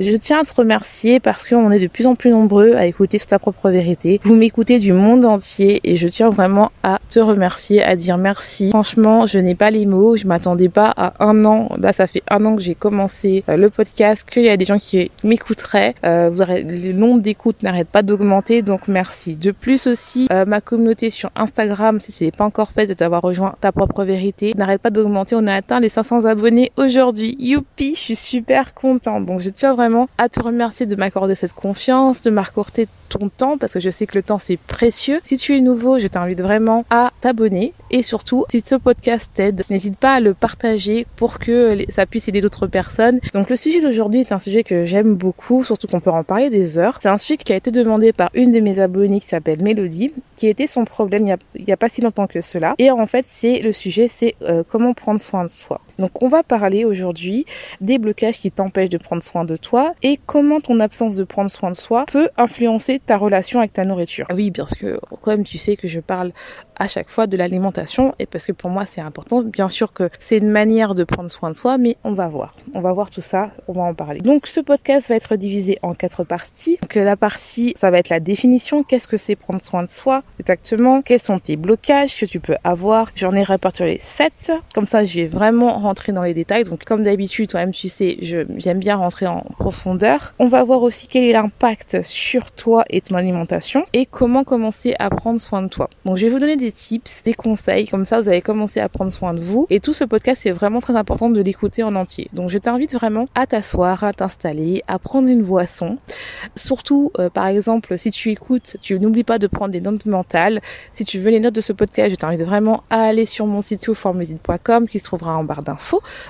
Je tiens à te remercier parce qu'on est de plus en plus nombreux à écouter ta propre vérité. Vous m'écoutez du monde entier et je tiens vraiment à te remercier, à dire merci. Franchement, je n'ai pas les mots, je m'attendais pas à un an. Là, ça fait un an que j'ai commencé euh, le podcast, qu'il y a des gens qui m'écouteraient. Euh, vous aurez, le nombre d'écoutes n'arrête pas d'augmenter, donc merci. De plus aussi, euh, ma communauté sur Instagram, si ce n'est pas encore fait de t'avoir rejoint ta propre vérité, n'arrête pas d'augmenter. On a atteint les 500 abonnés aujourd'hui. Youpi, je suis super contente. Donc je tiens vraiment à te remercier de m'accorder cette confiance, de m'accorder ton temps parce que je sais que le temps c'est précieux. Si tu es nouveau, je t'invite vraiment à t'abonner et surtout si ce podcast t'aide, n'hésite pas à le partager pour que ça puisse aider d'autres personnes. Donc le sujet d'aujourd'hui est un sujet que j'aime beaucoup, surtout qu'on peut en parler des heures. C'est un sujet qui a été demandé par une de mes abonnées qui s'appelle Mélodie, qui était son problème il n'y a, pas si longtemps que cela. Et en fait, c'est le sujet, c'est euh, comment prendre soin de soi. Donc on va parler aujourd'hui des blocages qui t'empêchent de prendre soin de toi et comment ton absence de prendre soin de soi peut influencer ta relation avec ta nourriture. Oui, parce que comme tu sais que je parle à chaque fois de l'alimentation et parce que pour moi c'est important. Bien sûr que c'est une manière de prendre soin de soi, mais on va voir. On va voir tout ça, on va en parler. Donc ce podcast va être divisé en quatre parties. Donc la partie, ça va être la définition. Qu'est-ce que c'est prendre soin de soi exactement? Quels sont tes blocages que tu peux avoir? J'en ai répertorié sept. Comme ça, je vais vraiment rentrer dans les détails. Donc comme d'habitude, toi-même tu sais, j'aime bien rentrer en profondeur. On va voir aussi quel est l'impact sur toi et ton alimentation et comment commencer à prendre soin de toi. Donc je vais vous donner des tips, des conseils, comme ça vous allez commencer à prendre soin de vous. Et tout ce podcast, c'est vraiment très important de l'écouter en entier. Donc je t'invite vraiment à t'asseoir, à t'installer, à prendre une boisson. Surtout, euh, par exemple, si tu écoutes, tu n'oublies pas de prendre des notes mentales. Si tu veux les notes de ce podcast, je t'invite vraiment à aller sur mon site formusine.com qui se trouvera en barre d'infos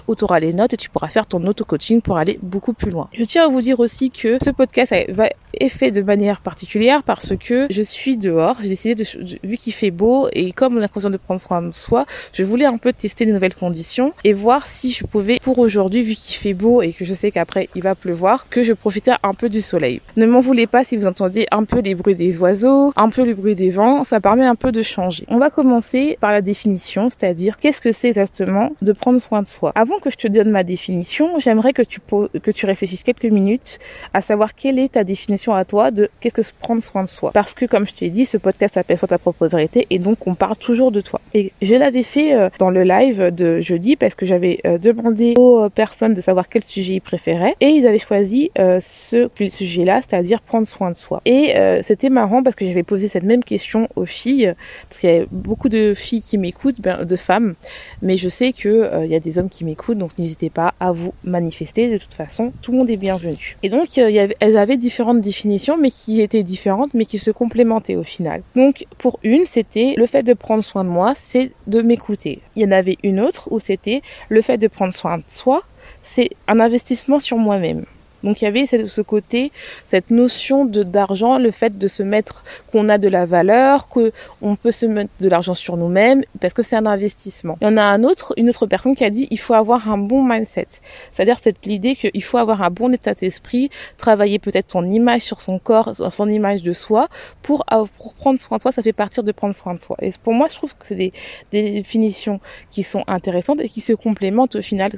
où tu auras les notes et tu pourras faire ton auto-coaching pour aller beaucoup plus loin. Je tiens à vous dire aussi que ce podcast va est fait de manière particulière parce que je suis dehors. J'ai décidé de, vu qu'il fait beau, et comme on a conscience de prendre soin de soi, je voulais un peu tester des nouvelles conditions et voir si je pouvais pour aujourd'hui vu qu'il fait beau et que je sais qu'après il va pleuvoir que je profitais un peu du soleil. Ne m'en voulez pas si vous entendez un peu les bruits des oiseaux, un peu le bruit des vents, ça permet un peu de changer. On va commencer par la définition, c'est-à-dire qu'est-ce que c'est exactement de prendre soin de soi? Avant que je te donne ma définition, j'aimerais que tu que tu réfléchisses quelques minutes à savoir quelle est ta définition à toi de qu'est-ce que prendre soin de soi. Parce que comme je t'ai dit, ce podcast s'appelle Soit ta propre vérité et donc qu'on parle toujours de toi. Et je l'avais fait euh, dans le live de jeudi parce que j'avais euh, demandé aux personnes de savoir quel sujet ils préféraient et ils avaient choisi euh, ce sujet-là, c'est-à-dire prendre soin de soi. Et c'était marrant parce que j'avais posé cette même question aux filles parce qu'il y a beaucoup de filles qui m'écoutent, ben, de femmes, mais je sais que il y a des hommes qui m'écoutent, donc n'hésitez pas à vous manifester. De toute façon, tout le monde est bienvenu. Et donc, elles avaient différentes mais qui étaient différentes, mais qui se complémentaient au final. Donc, pour une, c'était le fait de prendre soin de moi, c'est de m'écouter. Il y en avait une autre où c'était le fait de prendre soin de soi, c'est un investissement sur moi-même. Donc il y avait ce côté, cette notion de d'argent, le fait de se mettre qu'on a de la valeur, que on peut se mettre de l'argent sur nous-mêmes parce que c'est un investissement. Il y en a un autre, une autre personne qui a dit il faut avoir un bon mindset, c'est-à-dire cette l'idée qu'il faut avoir un bon état d'esprit, travailler peut-être son image sur son corps, son image de soi pour pour prendre soin de soi. Ça fait partir de prendre soin de soi. Et pour moi, je trouve que c'est des, des définitions qui sont intéressantes et qui se complémentent au final.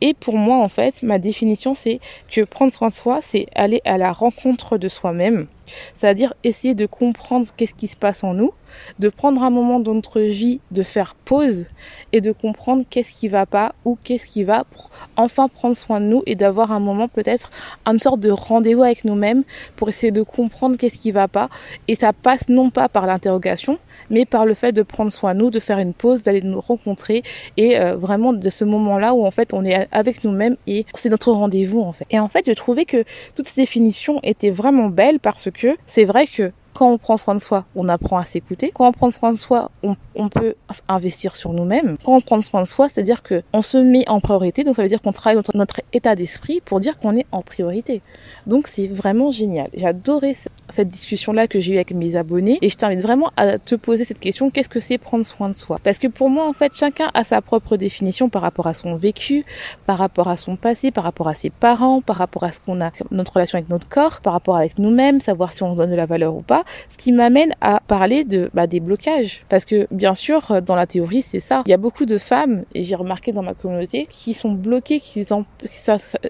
Et pour moi, en fait, ma définition c'est que prendre prendre soin de soi, c'est aller à la rencontre de soi-même, c'est-à-dire essayer de comprendre qu'est-ce qui se passe en nous, de prendre un moment dans notre vie, de faire pause et de comprendre qu'est-ce qui va pas ou qu'est-ce qui va pour enfin prendre soin de nous et d'avoir un moment peut-être une sorte de rendez-vous avec nous-mêmes pour essayer de comprendre qu'est-ce qui va pas et ça passe non pas par l'interrogation mais par le fait de prendre soin de nous, de faire une pause, d'aller nous rencontrer et euh, vraiment de ce moment-là où en fait on est avec nous-mêmes et c'est notre rendez-vous en fait. Et en fait, je trouvais que toutes ces définitions étaient vraiment belles parce que c'est vrai que quand on prend soin de soi, on apprend à s'écouter. Quand on prend soin de soi, on, peut investir sur nous-mêmes. Quand on prend soin de soi, c'est-à-dire que on se met en priorité. Donc ça veut dire qu'on travaille notre, notre état d'esprit pour dire qu'on est en priorité. Donc c'est vraiment génial. J'ai adoré cette discussion-là que j'ai eue avec mes abonnés et je t'invite vraiment à te poser cette question. Qu'est-ce que c'est prendre soin de soi? Parce que pour moi, en fait, chacun a sa propre définition par rapport à son vécu, par rapport à son passé, par rapport à ses parents, par rapport à ce qu'on a, notre relation avec notre corps, par rapport avec nous-mêmes, savoir si on se donne de la valeur ou pas ce qui m'amène à parler de bah, des blocages. Parce que bien sûr, dans la théorie, c'est ça. Il y a beaucoup de femmes, et j'ai remarqué dans ma communauté, qui sont bloquées, qui,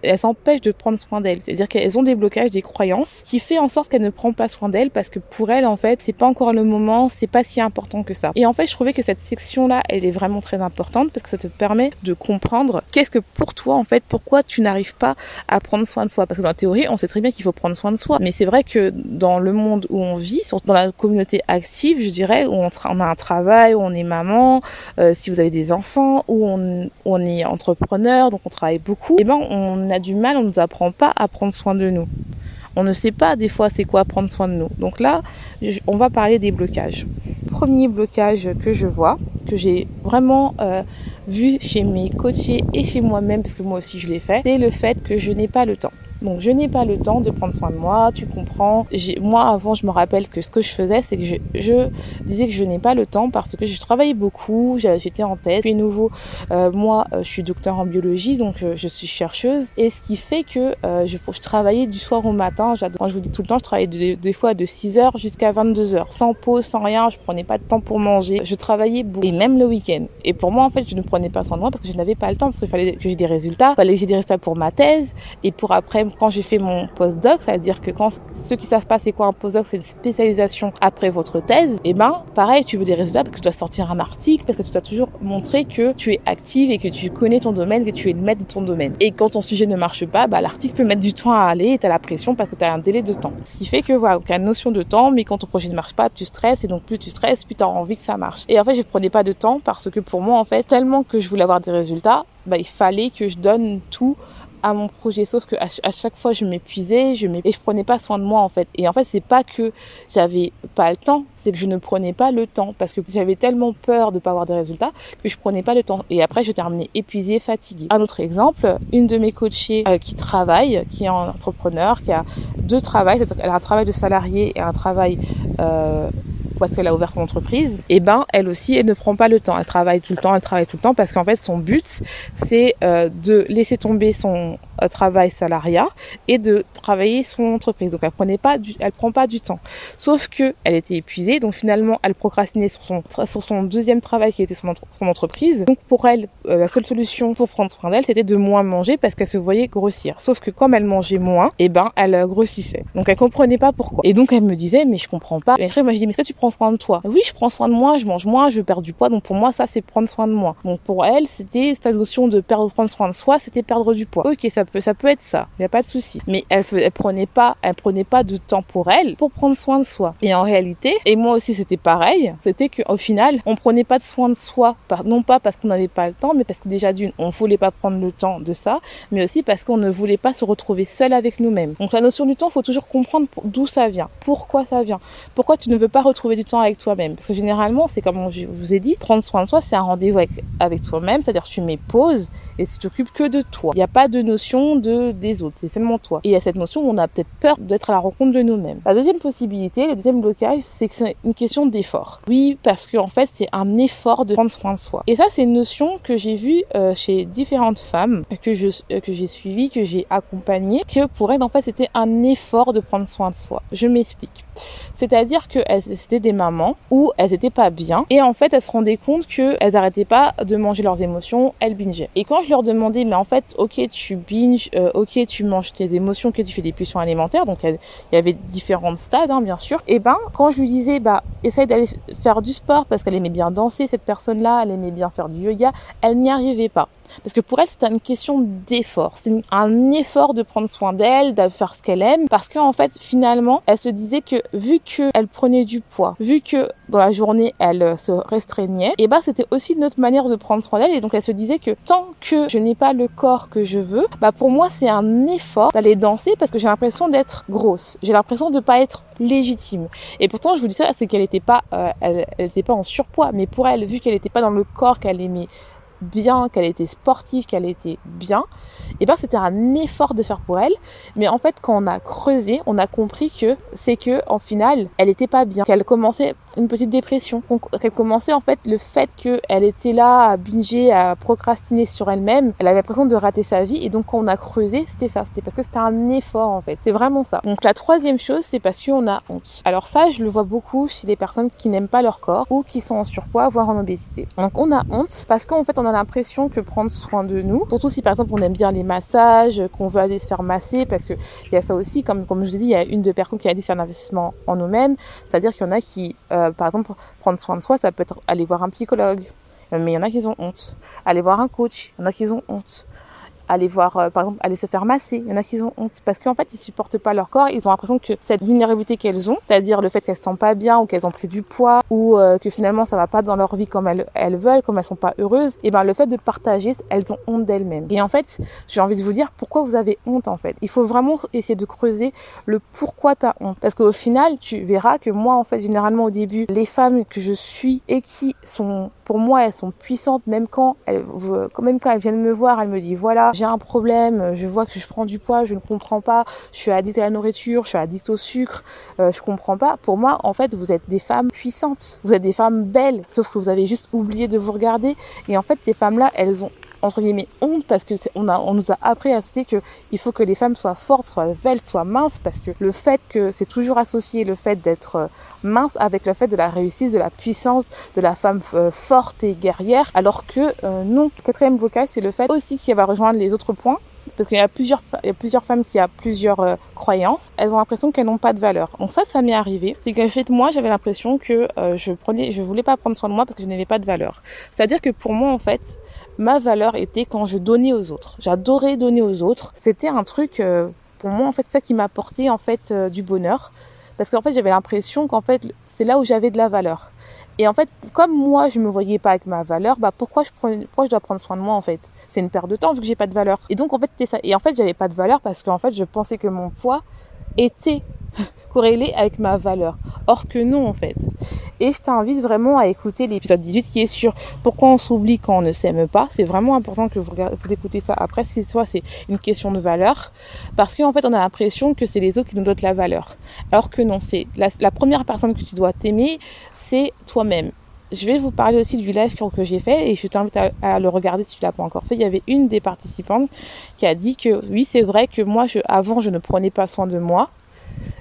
elles s'empêchent de prendre soin d'elles. C'est-à-dire qu'elles ont des blocages, des croyances, qui fait en sorte qu'elles ne prennent pas soin d'elles parce que pour elles, en fait, c'est pas encore le moment, c'est pas si important que ça. Et en fait, je trouvais que cette section-là, elle est vraiment très importante parce que ça te permet de comprendre qu'est-ce que pour toi, en fait, pourquoi tu n'arrives pas à prendre soin de soi. Parce que dans la théorie, on sait très bien qu'il faut prendre soin de soi. Mais c'est vrai que dans le monde où on vit, dans la communauté active, je dirais, où on, a un travail, où on est maman, euh, si vous avez des enfants, où on, est entrepreneur, donc on travaille beaucoup, et eh ben on a du mal, on nous apprend pas à prendre soin de nous. On ne sait pas des fois c'est quoi prendre soin de nous. Donc là, on va parler des blocages. Premier blocage que je vois, que j'ai vraiment euh, vu chez mes coachés et chez moi-même, parce que moi aussi je l'ai fait, c'est le fait que je n'ai pas le temps. Donc je n'ai pas le temps de prendre soin de moi, tu comprends. Moi avant je me rappelle que ce que je faisais c'est que je, je, disais que je n'ai pas le temps parce que je travaillais beaucoup, j'étais en tête. Puis nouveau, euh, moi euh, je suis docteur en biologie donc euh, je suis chercheuse et ce qui fait que je, je, travaillais du soir au matin. Quand je vous dis tout le temps, je travaillais des fois de 6h jusqu'à 22h, sans pause, sans rien, je prenais pas de temps pour manger. Je travaillais beaucoup et même le week-end. Et pour moi en fait je ne prenais pas soin de moi parce que je n'avais pas le temps parce qu'il fallait que j'ai des résultats, il fallait que j'ai des résultats pour ma thèse et pour après quand j'ai fait mon postdoc, c'est-à-dire que quand ceux qui savent pas c'est quoi un postdoc, c'est une spécialisation après votre thèse, et eh ben pareil, tu veux des résultats parce que tu dois sortir un article, parce que tu dois toujours montrer que tu es active et que tu connais ton domaine, que tu es le maître de ton domaine. Et quand ton sujet ne marche pas, bah, l'article peut mettre du temps à aller et tu as la pression parce que tu as un délai de temps. Ce qui fait que voilà, tu as une notion de temps, mais quand ton projet ne marche pas, tu stresses et donc plus tu stresses, plus tu as envie que ça marche. Et en fait, je prenais pas de temps parce que pour moi, en fait, tellement que je voulais avoir des résultats, bah, il fallait que je donne tout à mon projet. Sauf que à, chaque fois, je m'épuisais, je et je prenais pas soin de moi en fait. Et en fait, c'est pas que j'avais pas le temps, c'est que je ne prenais pas le temps parce que j'avais tellement peur de pas avoir de résultats que je prenais pas le temps. Et après, je terminais épuisée, fatiguée. Un autre exemple, une de mes coachées euh, qui travaille, qui est un entrepreneur, qui a deux travails, elle a un travail de salarié et un travail euh, parce qu'elle a ouvert son entreprise, et eh ben elle aussi elle ne prend pas le temps. Elle travaille tout le temps, elle travaille tout le temps parce qu'en fait son but c'est euh, de laisser tomber son euh, travail salariat et de travailler son entreprise. Donc elle prenait pas du, elle prend pas du temps. Sauf que elle était épuisée, donc finalement elle procrastinait sur son sur son deuxième travail qui était son, son entreprise. Donc pour elle euh, la seule solution pour prendre soin d'elle c'était de moins manger parce qu'elle se voyait grossir. Sauf que comme elle mangeait moins, et eh ben elle grossissait. Donc elle comprenait pas pourquoi. Et donc elle me disait mais je comprends pas. Et après moi je dis mais est-ce que tu prends soin de toi? Oui je prends soin de moi, je mange moins, je perds du poids. Donc pour moi ça c'est prendre soin de moi. Donc pour elle c'était cette notion de perdre prendre soin de soi c'était perdre du poids. Ok ça peut être ça, il n'y a pas de souci. Mais elle, elle prenait pas, elle prenait pas de temps pour elle pour prendre soin de soi. Et en réalité, et moi aussi c'était pareil, c'était qu'au final, on prenait pas de soin de soi, non pas parce qu'on n'avait pas le temps, mais parce que déjà d'une, on voulait pas prendre le temps de ça, mais aussi parce qu'on ne voulait pas se retrouver seul avec nous-mêmes. Donc la notion du temps, faut toujours comprendre d'où ça vient, pourquoi ça vient, pourquoi tu ne veux pas retrouver du temps avec toi-même. Parce que généralement, c'est comme je vous ai dit, prendre soin de soi, c'est un rendez-vous avec, avec toi-même, c'est-à-dire tu mets pause et tu t'occupes que de toi. Il n'y a pas de notion de des autres, c'est seulement toi. Et il y a cette notion où on a peut-être peur d'être à la rencontre de nous-mêmes. La deuxième possibilité, le deuxième blocage, c'est que c'est une question d'effort. Oui, parce que en fait, c'est un effort de prendre soin de soi. Et ça, c'est une notion que j'ai vue euh, chez différentes femmes que je euh, que j'ai suivies, que j'ai accompagnées, que pour elles, en fait, c'était un effort de prendre soin de soi. Je m'explique. C'est-à-dire que c'était des mamans où elles étaient pas bien et en fait elles se rendaient compte qu'elles n'arrêtaient pas de manger leurs émotions, elles bingeaient. Et quand leur demandais, mais en fait, ok, tu binge, euh, ok, tu manges tes émotions, ok, tu fais des pulsions alimentaires, donc il y avait différents stades, hein, bien sûr. Et ben, quand je lui disais, bah, essaye d'aller faire du sport parce qu'elle aimait bien danser, cette personne-là, elle aimait bien faire du yoga, elle n'y arrivait pas. Parce que pour elle, c'était une question d'effort. C'est un effort de prendre soin d'elle, de faire ce qu'elle aime. Parce qu'en fait, finalement, elle se disait que vu qu'elle prenait du poids, vu que dans la journée, elle euh, se restreignait, et bah, c'était aussi une autre manière de prendre soin d'elle. Et donc, elle se disait que tant que je n'ai pas le corps que je veux, bah, pour moi, c'est un effort d'aller danser parce que j'ai l'impression d'être grosse. J'ai l'impression de pas être légitime. Et pourtant, je vous dis ça, c'est qu'elle n'était pas, euh, elle, elle pas en surpoids. Mais pour elle, vu qu'elle n'était pas dans le corps qu'elle aimait bien, qu'elle était sportive, qu'elle était bien, et ben c'était un effort de faire pour elle. Mais en fait, quand on a creusé, on a compris que c'est que en final, elle était pas bien, qu'elle commençait une petite dépression, qu'elle commençait en fait le fait qu'elle était là à binger, à procrastiner sur elle-même, elle avait l'impression de rater sa vie. Et donc quand on a creusé, c'était ça, c'était parce que c'était un effort en fait. C'est vraiment ça. Donc la troisième chose, c'est parce qu'on a honte. Alors ça, je le vois beaucoup chez des personnes qui n'aiment pas leur corps ou qui sont en surpoids, voire en obésité. Donc on a honte parce qu'en fait on a l'impression que prendre soin de nous, surtout si par exemple on aime bien les massages, qu'on veut aller se faire masser, parce que il y a ça aussi, comme, comme je vous dis, il y a une de personnes qui a dit c'est un investissement en nous-mêmes, c'est-à-dire qu'il y en a qui, euh, par exemple, prendre soin de soi, ça peut être aller voir un psychologue, mais il y en a qui ont honte. Aller voir un coach, il y en a qui ont honte aller voir, euh, par exemple, aller se faire masser. Il y en a qui ont honte parce qu'en fait, ils supportent pas leur corps. Ils ont l'impression que cette vulnérabilité qu'elles ont, c'est-à-dire le fait qu'elles se sentent pas bien ou qu'elles ont pris du poids ou euh, que finalement ça va pas dans leur vie comme elles, elles veulent, comme elles sont pas heureuses, et ben le fait de partager, elles ont honte d'elles-mêmes. Et en fait, j'ai envie de vous dire pourquoi vous avez honte en fait? Il faut vraiment essayer de creuser le pourquoi tu as honte. Parce qu'au final, tu verras que moi, en fait, généralement au début, les femmes que je suis et qui sont, pour moi, elles sont puissantes, même quand elles, même quand elles viennent me voir, elles me disent voilà, j'ai un problème, je vois que je prends du poids, je ne comprends pas, je suis addict à la nourriture, je suis addict au sucre, euh, je comprends pas. Pour moi, en fait, vous êtes des femmes puissantes, vous êtes des femmes belles, sauf que vous avez juste oublié de vous regarder. Et en fait, ces femmes-là, elles ont entre guillemets honte parce que on a on nous a appris à citer que il faut que les femmes soient fortes, soient belles, soient minces parce que le fait que c'est toujours associé le fait d'être euh, mince avec le fait de la réussite, de la puissance, de la femme euh, forte et guerrière alors que euh, non. Quatrième vocal, c'est le fait aussi qui va rejoindre les autres points parce qu'il y a plusieurs il y a plusieurs femmes qui ont plusieurs croyances, elles ont l'impression qu'elles n'ont pas de valeur. Donc ça ça m'est arrivé, c'est que fait moi j'avais l'impression que je prenais je voulais pas prendre soin de moi parce que je n'avais pas de valeur. C'est-à-dire que pour moi en fait, ma valeur était quand je donnais aux autres. J'adorais donner aux autres. C'était un truc euh, pour moi en fait ça qui m'apportait en fait euh, du bonheur parce qu'en fait j'avais l'impression qu'en fait c'est là où j'avais de la valeur. Et en fait, comme moi je me voyais pas avec ma valeur, bah pourquoi je pourquoi je dois prendre soin de moi en fait? C'est une perte de temps vu que j'ai pas de valeur. Et donc en fait c'était ça. Et en fait j'avais pas de valeur parce qu'en fait je pensais que mon poids était corrélé avec ma valeur. Or que non en fait. Et je t'invite vraiment à écouter l'épisode 18 qui est sur pourquoi on s'oublie quand on ne s'aime pas. C'est vraiment important que vous, écoutez ça après si soit c'est une question de valeur. Parce qu'en fait on a l'impression que c'est les autres qui nous donnent la valeur. Alors que non, c'est la, première personne que tu dois t'aimer, c'est toi-même je vais vous parler aussi du live que j'ai fait et je t'invite à, le regarder si tu l'as pas encore fait. Il y avait une des participantes qui a dit que oui, c'est vrai que moi, avant, je ne prenais pas soin de moi.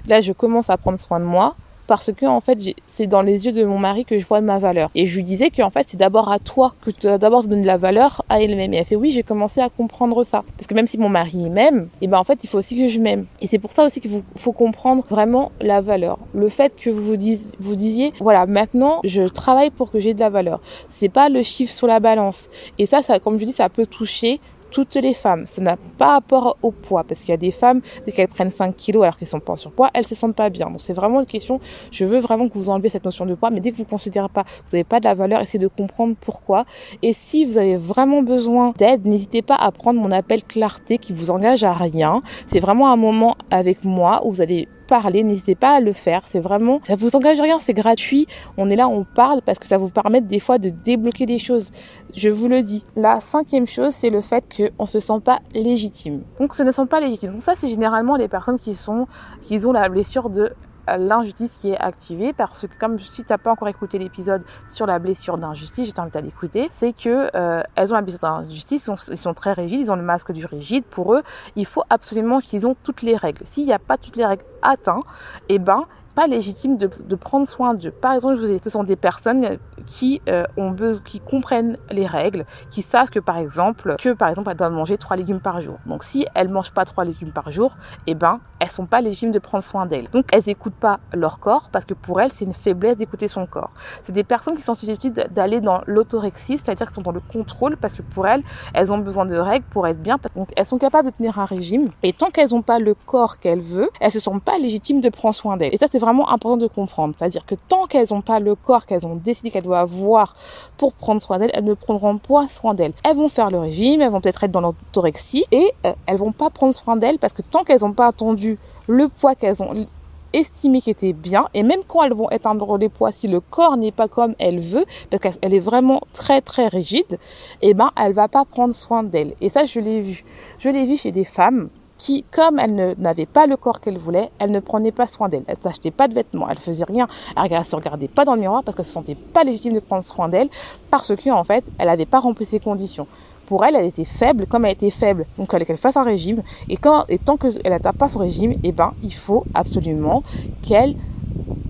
Là, je commence à prendre soin de moi parce que en fait c'est dans les yeux de mon mari que je vois ma valeur. Et je lui disais que en fait c'est d'abord à toi que tu dois d'abord se donner de la valeur à elle-même. Et elle fait oui j'ai commencé à comprendre ça. Parce que même si mon mari m'aime et eh ben en fait il faut aussi que je m'aime. Et c'est pour ça aussi qu'il faut comprendre vraiment la valeur. Le fait que vous vous, vous disiez voilà maintenant je travaille pour que j'ai de la valeur. C'est pas le chiffre sur la balance. Et ça ça comme je dis ça peut toucher toutes les femmes. Ça n'a pas rapport au poids, parce qu'il y a des femmes, dès qu'elles prennent 5 kilos alors qu'elles sont pas en surpoids, elles se sentent pas bien. Donc c'est vraiment une question, je veux vraiment que vous enlevez cette notion de poids, mais dès que vous considérez pas, vous n'avez pas de la valeur, essayez de comprendre pourquoi. Et si vous avez vraiment besoin d'aide, n'hésitez pas à prendre mon appel clarté qui vous engage à rien. C'est vraiment un moment avec moi où vous allez parler, n'hésitez pas à le faire. C'est vraiment, ça vous engage rien, c'est gratuit. On est là, on parle parce que ça vous permet des fois de débloquer des choses. Je vous le dis. La cinquième chose, c'est le fait qu'on se sent pas légitime. Donc, ce ne sont pas légitimes. Donc ça, c'est généralement les personnes qui sont, qui ont la blessure de l'injustice qui est activée parce que comme si tu n'as pas encore écouté l'épisode sur la blessure d'injustice, je t'invite à l'écouter, c'est que euh, elles ont la blessure d'injustice, ils, sont, ils sont très rigides, ils ont le masque du rigide. Pour eux, il faut absolument qu'ils ont toutes les règles. S'il n'y a pas toutes les règles atteintes, eh ben pas légitimes de, prendre soin d'eux. Par exemple, je vous ai, ce sont des personnes qui euh, ont besoin, qui comprennent les règles, qui savent que par exemple, que par exemple, elles doivent manger trois légumes par jour. Donc si elles mangent pas trois légumes par jour, eh ben, elles sont pas légitimes de prendre soin d'elles. Donc elles écoutent pas leur corps parce que pour elles, c'est une faiblesse d'écouter son corps. C'est des personnes qui sont susceptibles d'aller dans l'autorexie, c'est-à-dire qu'elles sont dans le contrôle parce que pour elles, elles ont besoin de règles pour être bien. Donc elles sont capables de tenir un régime et tant qu'elles n'ont pas le corps qu'elles veulent, elles se sentent pas légitimes de prendre soin d'elles. Et ça, c'est vraiment important de comprendre. C'est-à-dire que tant qu'elles n'ont pas le corps qu'elles ont décidé qu'elles doivent avoir pour prendre soin d'elles, elles ne prendront pas soin d'elles. Elles vont faire le régime, elles vont peut-être être dans l'autorexie et euh, elles vont pas prendre soin d'elles parce que tant qu'elles n'ont pas attendu le poids qu'elles ont estimé qui était bien et même quand elles vont atteindre les poids si le corps n'est pas comme elle veut parce qu'elle est vraiment très très rigide et eh ben elle va pas prendre soin d'elle et ça je l'ai vu je l'ai vu chez des femmes qui, comme elle n'avait pas le corps qu'elle voulait, elle ne prenait pas soin d'elle. Elle n'achetait pas de vêtements, elle faisait rien, elle ne se regardait pas dans le miroir parce qu'elle se sentait pas légitime de prendre soin d'elle parce que en fait, elle n'avait pas rempli ses conditions. Pour elle, elle était faible, comme elle était faible, donc fallait qu'elle fasse un régime. Et quand, et tant qu'elle n'atteint pas son régime, eh ben, il faut absolument qu'elle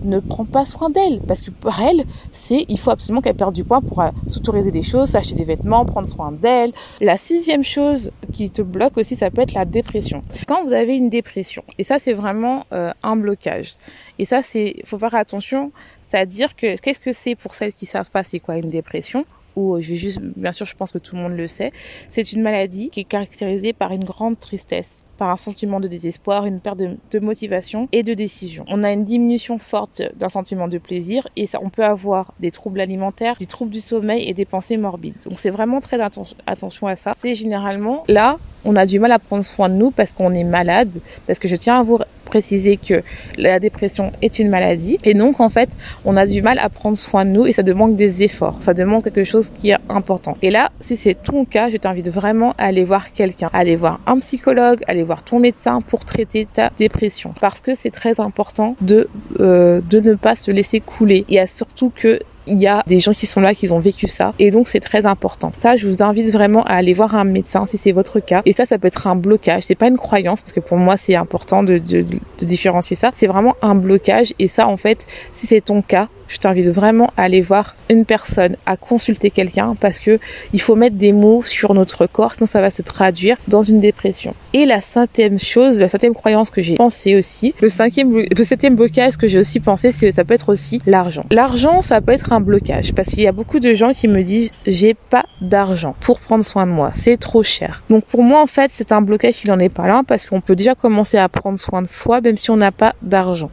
ne prend pas soin d'elle. Parce que pour elle, c'est, il faut absolument qu'elle perde du poids pour euh, s'autoriser des choses, s'acheter des vêtements, prendre soin d'elle. La sixième chose qui te bloque aussi, ça peut être la dépression. Quand vous avez une dépression, et ça c'est vraiment euh, un blocage. Et ça c'est, faut faire attention, c'est-à-dire que qu'est-ce que c'est pour celles qui savent pas c'est quoi une dépression? Ou euh, je juste, bien sûr, je pense que tout le monde le sait, c'est une maladie qui est caractérisée par une grande tristesse, par un sentiment de désespoir, une perte de, motivation et de décision. On a une diminution forte d'un sentiment de plaisir et ça, on peut avoir des troubles alimentaires, des troubles du sommeil et des pensées morbides. Donc c'est vraiment très attention à ça. C'est généralement là, on a du mal à prendre soin de nous parce qu'on est malade, parce que je tiens à vous préciser que la dépression est une maladie et donc en fait on a du mal à prendre soin de nous et ça demande des efforts, ça demande quelque chose qui est important. Et là, si c'est ton cas, je t'invite vraiment à aller voir quelqu'un, aller voir un psychologue, aller ton médecin pour traiter ta dépression parce que c'est très important de euh, de ne pas se laisser couler. Il y a surtout que il y a des gens qui sont là, qui ont vécu ça. Et donc, c'est très important. Ça, je vous invite vraiment à aller voir un médecin si c'est votre cas. Et ça, ça peut être un blocage. C'est pas une croyance, parce que pour moi, c'est important de, différencier ça. C'est vraiment un blocage. Et ça, en fait, si c'est ton cas, je t'invite vraiment à aller voir une personne, à consulter quelqu'un parce que il faut mettre des mots sur notre corps, sinon ça va se traduire dans une dépression. Et la septième chose, la septième croyance que j'ai pensé aussi, le cinquième, le septième blocage que j'ai aussi pensé, c'est ça peut être aussi l'argent. L'argent, ça peut être un blocage. Parce qu'il y a beaucoup de gens qui me disent j'ai pas d'argent pour prendre soin de moi, c'est trop cher. Donc pour moi en fait c'est un blocage qui n'en est pas là parce qu'on peut déjà commencer à prendre soin de soi même si on n'a pas d'argent.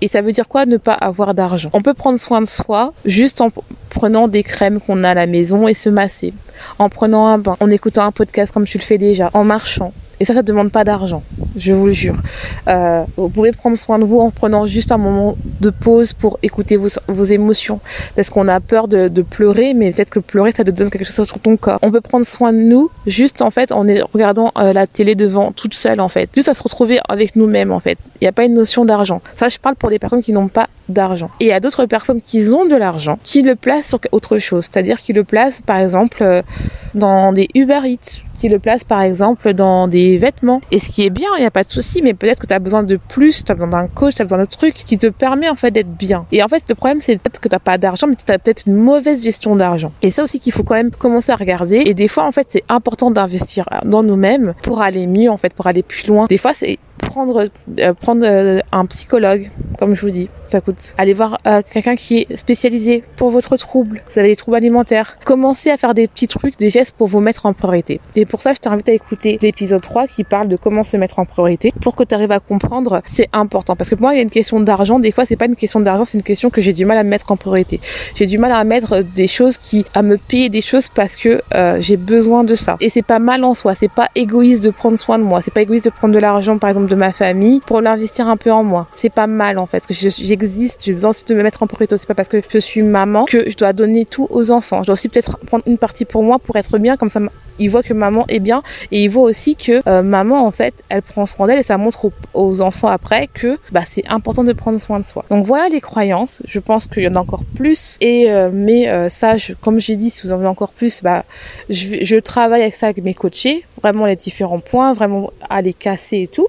Et ça veut dire quoi ne pas avoir d'argent? On peut prendre soin de soi juste en prenant des crèmes qu'on a à la maison et se masser, en prenant un bain, en écoutant un podcast comme tu le fais déjà, en marchant, et ça, ça ne demande pas d'argent, je vous le jure. Euh, vous pouvez prendre soin de vous en prenant juste un moment de pause pour écouter vos, vos émotions. Parce qu'on a peur de, pleurer, mais peut-être que pleurer, ça te donne quelque chose sur ton corps. On peut prendre soin de nous juste en fait en regardant euh, la télé devant toute seule en fait. Juste à se retrouver avec nous-mêmes en fait. Il n'y a pas une notion d'argent. Ça, je parle pour des personnes qui n'ont pas d'argent. Et il y a d'autres personnes qui ont de l'argent, qui le placent sur autre chose. C'est-à-dire qui le placent par exemple euh, dans des Uber qui le place par exemple dans des vêtements. Et ce qui est bien, il n'y a pas de souci, mais peut-être que tu as besoin de plus, tu as besoin d'un coach, tu as besoin d'un truc qui te permet en fait d'être bien. Et en fait, le problème, c'est peut-être que tu pas d'argent, mais tu as peut-être une mauvaise gestion d'argent. Et ça aussi qu'il faut quand même commencer à regarder. Et des fois, en fait, c'est important d'investir dans nous-mêmes pour aller mieux, en fait, pour aller plus loin. Des fois, c'est prendre euh, prendre euh, un psychologue comme je vous dis ça coûte aller voir euh, quelqu'un qui est spécialisé pour votre trouble vous avez des troubles alimentaires commencez à faire des petits trucs des gestes pour vous mettre en priorité et pour ça je t'invite à écouter l'épisode 3 qui parle de comment se mettre en priorité. Pour que tu arrives à comprendre c'est important. Parce que pour moi il y a une question d'argent. Des fois c'est pas une question d'argent c'est une question que j'ai du mal à mettre en priorité. J'ai du mal à mettre des choses qui à me payer des choses parce que j'ai besoin de ça. Et c'est pas mal en soi. C'est pas égoïste de prendre soin de moi. C'est pas égoïste de prendre de l'argent par exemple de ma famille pour l'investir un peu en moi. C'est pas mal en fait, j'existe, j'ai besoin aussi de me mettre en priorité. C'est pas parce que je suis maman que je dois donner tout aux enfants. Je dois aussi peut-être prendre une partie pour moi pour être bien, comme ça ils voient que maman est bien et ils voient aussi que euh, maman en fait elle prend soin d'elle et ça montre aux, enfants après que bah c'est important de prendre soin de soi. Donc voilà les croyances. Je pense qu'il y en a encore plus et euh, mais euh, ça je, comme j'ai dit si vous en avez encore plus bah je, je travaille avec ça avec mes coachés vraiment les différents points vraiment à les casser et tout.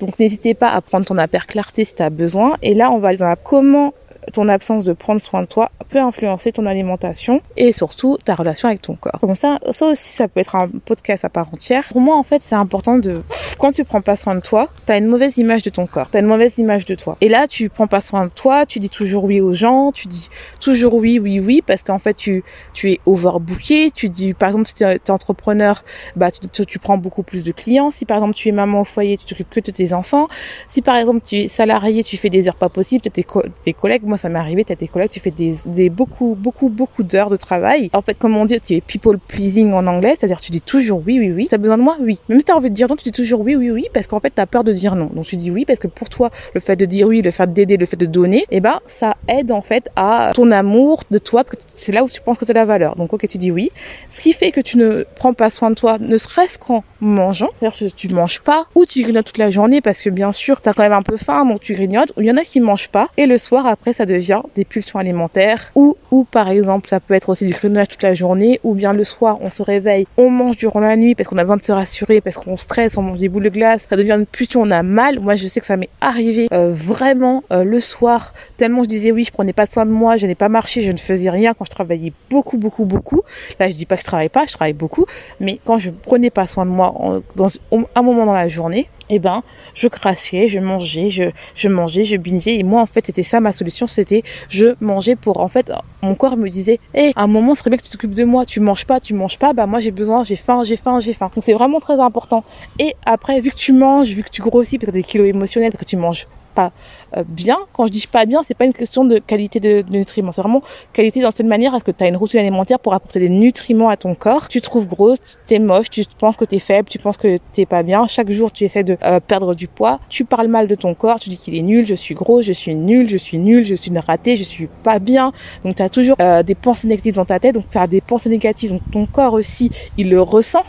Donc n'hésitez pas à prendre ton aper clarté si tu as besoin. Et là, on va dans la comment ton absence de prendre soin de toi peut influencer ton alimentation et surtout ta relation avec ton corps. Donc ça, ça aussi, ça peut être un podcast à part entière. Pour moi, en fait, c'est important de, quand tu prends pas soin de toi, t'as une mauvaise image de ton corps, t'as une mauvaise image de toi. Et là, tu prends pas soin de toi, tu dis toujours oui aux gens, tu dis toujours oui, oui, oui, parce qu'en fait, tu, tu es overbooké, tu dis, par exemple, si tu es, entrepreneur, bah, tu, tu, prends beaucoup plus de clients. Si par exemple, tu es maman au foyer, tu t'occupes que de tes enfants. Si par exemple, tu es salarié, tu fais des heures pas possibles, tes, tes collègues, ça m'est arrivé, t'as tes collègues, tu fais des, beaucoup, beaucoup, beaucoup d'heures de travail. En fait, comme on dit, tu es people pleasing en anglais, c'est-à-dire tu dis toujours oui, oui, oui. T'as besoin de moi? Oui. Même si t'as envie de dire non, tu dis toujours oui, oui, oui, parce qu'en fait, t'as peur de dire non. Donc tu dis oui, parce que pour toi, le fait de dire oui, le fait d'aider, le fait de donner, eh ben, ça aide en fait à ton amour de toi, parce que c'est là où tu penses que tu as la valeur. Donc ok, tu dis oui. Ce qui fait que tu ne prends pas soin de toi, ne serait-ce qu'en mangeant. C'est-à-dire que tu manges pas, ou tu grignotes toute la journée, parce que bien sûr, t'as quand même un peu faim, donc tu grignotes, ou il y en a qui mangent pas, et le soir, après, ça devient des pulsions alimentaires ou ou par exemple ça peut être aussi du grignotage toute la journée ou bien le soir on se réveille, on mange durant la nuit parce qu'on a besoin de se rassurer parce qu'on stresse, on mange des boules de glace, ça devient une pulsion, on a mal. Moi je sais que ça m'est arrivé euh, vraiment euh, le soir tellement je disais oui, je prenais pas soin de moi, je n'ai pas marché, je ne faisais rien quand je travaillais beaucoup beaucoup beaucoup. Là je dis pas que je travaille pas, je travaille beaucoup, mais quand je prenais pas soin de moi dans un moment dans la journée, eh ben, je crachais, je mangeais, je, je mangeais, je bingeais. Et moi, en fait, c'était ça ma solution, c'était je mangeais pour, en fait, mon corps me disait, hé, à un moment, ce serait bien que tu t'occupes de moi. Tu manges pas, tu manges pas, bah moi j'ai besoin, j'ai faim, j'ai faim, j'ai faim. Donc c'est vraiment très important. Et après, vu que tu manges, vu que tu grossis, parce que t'as des kilos émotionnels, parce que tu manges pas euh, bien. Quand je dis pas bien, c'est pas une question de qualité de, nutriments. C'est vraiment qualité dans cette manière à ce que tu as une routine alimentaire pour apporter des nutriments à ton corps. Tu te trouves grosse, t'es moche, tu penses que t'es faible, tu penses que t'es pas bien. Chaque jour, tu essaies de euh, perdre du poids. Tu parles mal de ton corps, tu dis qu'il est nul, je suis gros, je suis nul, je suis nul, je suis une ratée, je suis pas bien. Donc tu as toujours euh, des pensées négatives dans ta tête. Donc tu as des pensées négatives. Donc ton corps aussi, il le ressent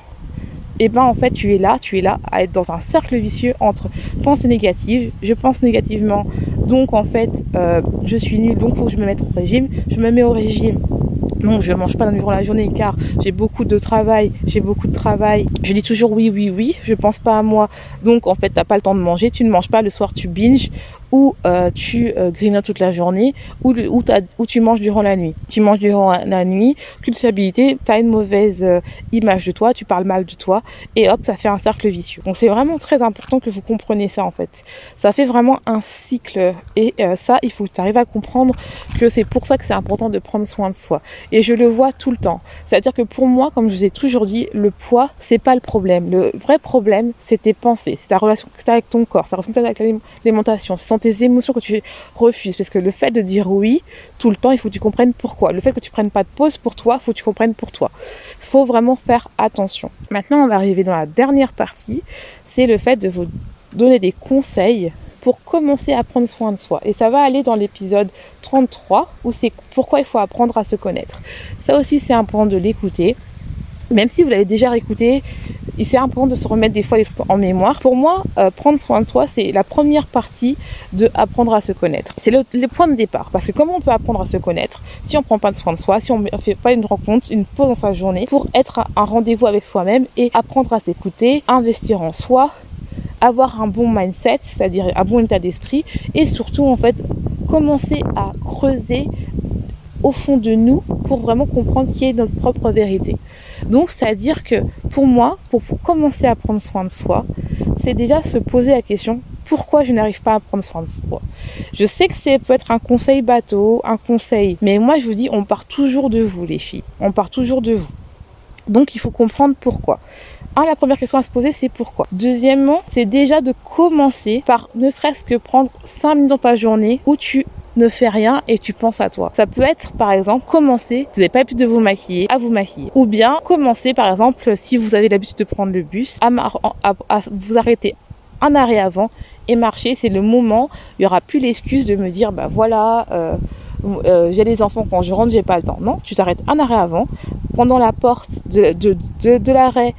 et eh ben en fait tu es là, tu es là à être dans un cercle vicieux entre pensées négatives, je pense négativement, donc en fait euh, je suis nul, donc faut que je me mette au régime, je me mets au régime, donc je mange pas durant la journée car j'ai beaucoup de travail, j'ai beaucoup de travail. Je dis toujours oui, oui, oui, je pense pas à moi. Donc en fait, t'as pas le temps de manger, tu ne manges pas. Le soir, tu binges ou euh, tu euh, grignotes toute la journée ou, ou, ou, tu manges durant la nuit. Tu manges durant la nuit, culpabilité, tu as une mauvaise euh, image de toi, tu parles mal de toi et hop, ça fait un cercle vicieux. Donc c'est vraiment très important que vous compreniez ça en fait. Ça fait vraiment un cycle et euh, ça, il faut que tu arrives à comprendre que c'est pour ça que c'est important de prendre soin de soi. Et je le vois tout le temps. C'est-à-dire que pour moi, comme je vous ai toujours dit, le poids, c'est pas le problème. Le vrai problème, c'est tes pensées, c'est ta relation que tu as avec ton corps, ta relation que tu as avec l'alimentation, tes émotions que tu refuses. Parce que le fait de dire oui tout le temps, il faut que tu comprennes pourquoi. Le fait que tu prennes pas de pause pour toi, il faut que tu comprennes pour toi. Il faut vraiment faire attention. Maintenant, on va arriver dans la dernière partie. C'est le fait de vous donner des conseils pour commencer à prendre soin de soi. Et ça va aller dans l'épisode 33 où c'est pourquoi il faut apprendre à se connaître. Ça aussi, c'est important de l'écouter. Même si vous l'avez déjà réécouté, c'est important de se remettre des fois des trucs en mémoire. Pour moi, euh, prendre soin de toi, c'est la première partie de apprendre à se connaître. C'est le, point de départ. Parce que comment on peut apprendre à se connaître si on prend pas de soin de soi, si on fait pas une rencontre, une pause dans sa journée pour être un rendez-vous avec soi-même et apprendre à s'écouter, investir en soi, avoir un bon mindset, c'est-à-dire un bon état d'esprit et surtout en fait commencer à creuser au fond de nous pour vraiment comprendre qui est notre propre vérité. Donc, c'est-à-dire que pour moi, pour, commencer à prendre soin de soi, c'est déjà se poser la question pourquoi je n'arrive pas à prendre soin de soi? Je sais que c'est peut être un conseil bateau, un conseil, mais moi je vous dis, on part toujours de vous les filles, on part toujours de vous. Donc il faut comprendre pourquoi. Un, la première question à se poser, c'est pourquoi? Deuxièmement, c'est déjà de commencer par ne serait-ce que prendre 5 minutes dans ta journée où tu ne fais rien et tu penses à toi. Ça peut être par exemple commencer, vous n'avez pas l'habitude de vous maquiller, à vous maquiller. Ou bien commencer par exemple si vous avez l'habitude de prendre le bus, à, vous arrêter un arrêt avant et marcher. C'est le moment, il y aura plus l'excuse de me dire bah voilà. Euh, euh, j'ai les enfants quand je rentre, j'ai pas le temps. Non, tu t'arrêtes un arrêt avant, pendant la porte de, de, de, l'arrêt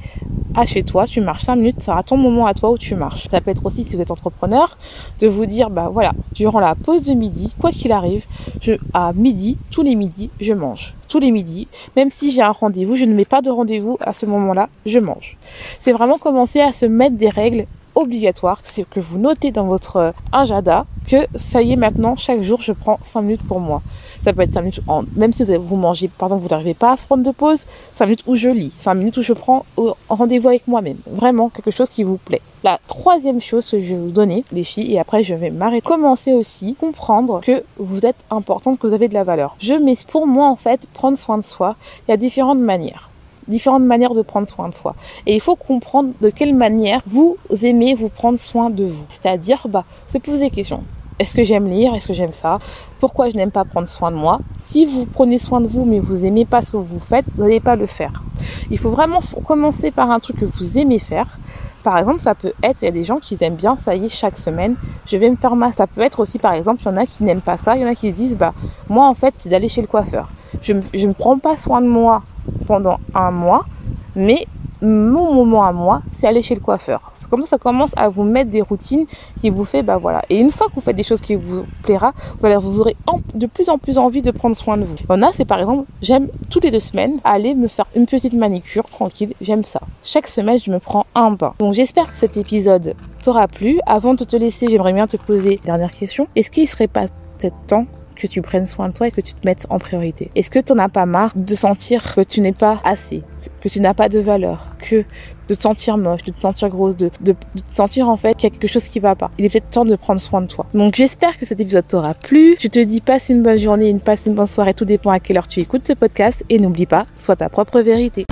à chez toi, tu marches 5 minutes, ça ton moment à toi où tu marches. Ça peut être aussi, si vous êtes entrepreneur, de vous dire, bah voilà, durant la pause de midi, quoi qu'il arrive, je, à midi, tous les midis, je mange. Tous les midis, même si j'ai un rendez-vous, je ne mets pas de rendez-vous à ce moment-là, je mange. C'est vraiment commencer à se mettre des règles obligatoire, c'est que vous notez dans votre agenda que ça y est maintenant, chaque jour, je prends 5 minutes pour moi. Ça peut être 5 minutes, en, même si vous mangez, pardon, vous n'arrivez pas à prendre de pause, 5 minutes où je lis, 5 minutes où je prends rendez-vous avec moi-même. Vraiment quelque chose qui vous plaît. La troisième chose que je vais vous donner, les filles, et après je vais m'arrêter. Commencez aussi à comprendre que vous êtes importante, que vous avez de la valeur. Je mets pour moi en fait prendre soin de soi. Il y a différentes manières différentes manières de prendre soin de soi. Et il faut comprendre de quelle manière vous aimez vous prendre soin de vous. C'est-à-dire, bah, se poser des questions. Est-ce que j'aime lire? Est-ce que j'aime ça? Pourquoi je n'aime pas prendre soin de moi? Si vous prenez soin de vous mais vous aimez pas ce que vous faites, vous n'allez pas le faire. Il faut vraiment commencer par un truc que vous aimez faire. Par exemple, ça peut être, il y a des gens qui aiment bien, ça y est, chaque semaine, je vais me faire masser. Ça peut être aussi, par exemple, il y en a qui n'aiment pas ça, il y en a qui se disent, bah, moi, en fait, c'est d'aller chez le coiffeur. Je ne prends pas soin de moi pendant un mois, mais mon moment à moi, c'est aller chez le coiffeur. C'est comme ça, ça commence à vous mettre des routines qui vous fait, bah voilà. Et une fois que vous faites des choses qui vous plaira, vous, allez, vous aurez de plus en plus envie de prendre soin de vous. Il y en a, c'est par exemple, j'aime toutes les deux semaines aller me faire une petite manicure tranquille. J'aime ça. Chaque semaine, je me prends un bain. Donc j'espère que cet épisode t'aura plu. Avant de te laisser, j'aimerais bien te poser une dernière question. Est-ce qu'il serait pas peut-être temps que tu prennes soin de toi et que tu te mettes en priorité Est-ce que tu n'en as pas marre de sentir que tu n'es pas assez que tu n'as pas de valeur, que de te sentir moche, de te sentir grosse, de, te sentir en fait qu'il y a quelque chose qui va pas? Il est peut-être temps de prendre soin de toi. Donc j'espère que cet épisode t'aura plu. Je te dis passe une bonne journée, une passe une bonne soirée, tout dépend à quelle heure tu écoutes ce podcast et n'oublie pas, sois ta propre vérité.